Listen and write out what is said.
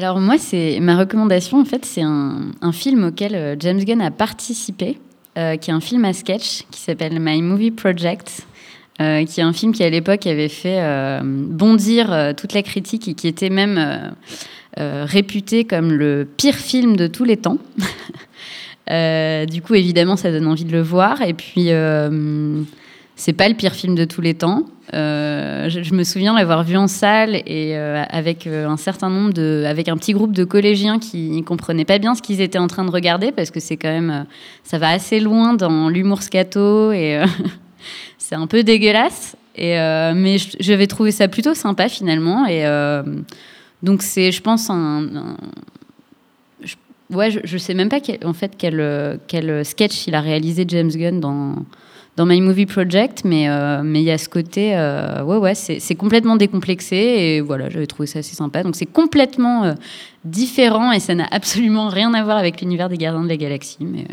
Alors moi, c'est ma recommandation en fait, c'est un, film auquel James Gunn a participé, qui est un film à sketch qui s'appelle My Movie Project. Euh, qui est un film qui à l'époque avait fait euh, bondir euh, toute la critique et qui était même réputé comme le pire film de tous les temps. du coup, évidemment, ça donne envie de le voir. Et puis, c'est pas le pire film de tous les temps. Je, je, me souviens l'avoir vu en salle et avec un certain nombre de, avec un petit groupe de collégiens qui ne comprenaient pas bien ce qu'ils étaient en train de regarder parce que c'est quand même, ça va assez loin dans l'humour scato et c'est un peu dégueulasse. Et, euh, mais je, vais trouver ça plutôt sympa finalement. Et euh, donc c'est, je pense, un, ouais, je, sais même pas en fait quel, quel sketch il a réalisé James Gunn dans dans My Movie Project, mais euh, mais il y a ce côté, ouais ouais, c'est complètement décomplexé et voilà, j'avais trouvé ça assez sympa. Donc c'est complètement différent et ça n'a absolument rien à voir avec l'univers des Gardiens de la Galaxie, mais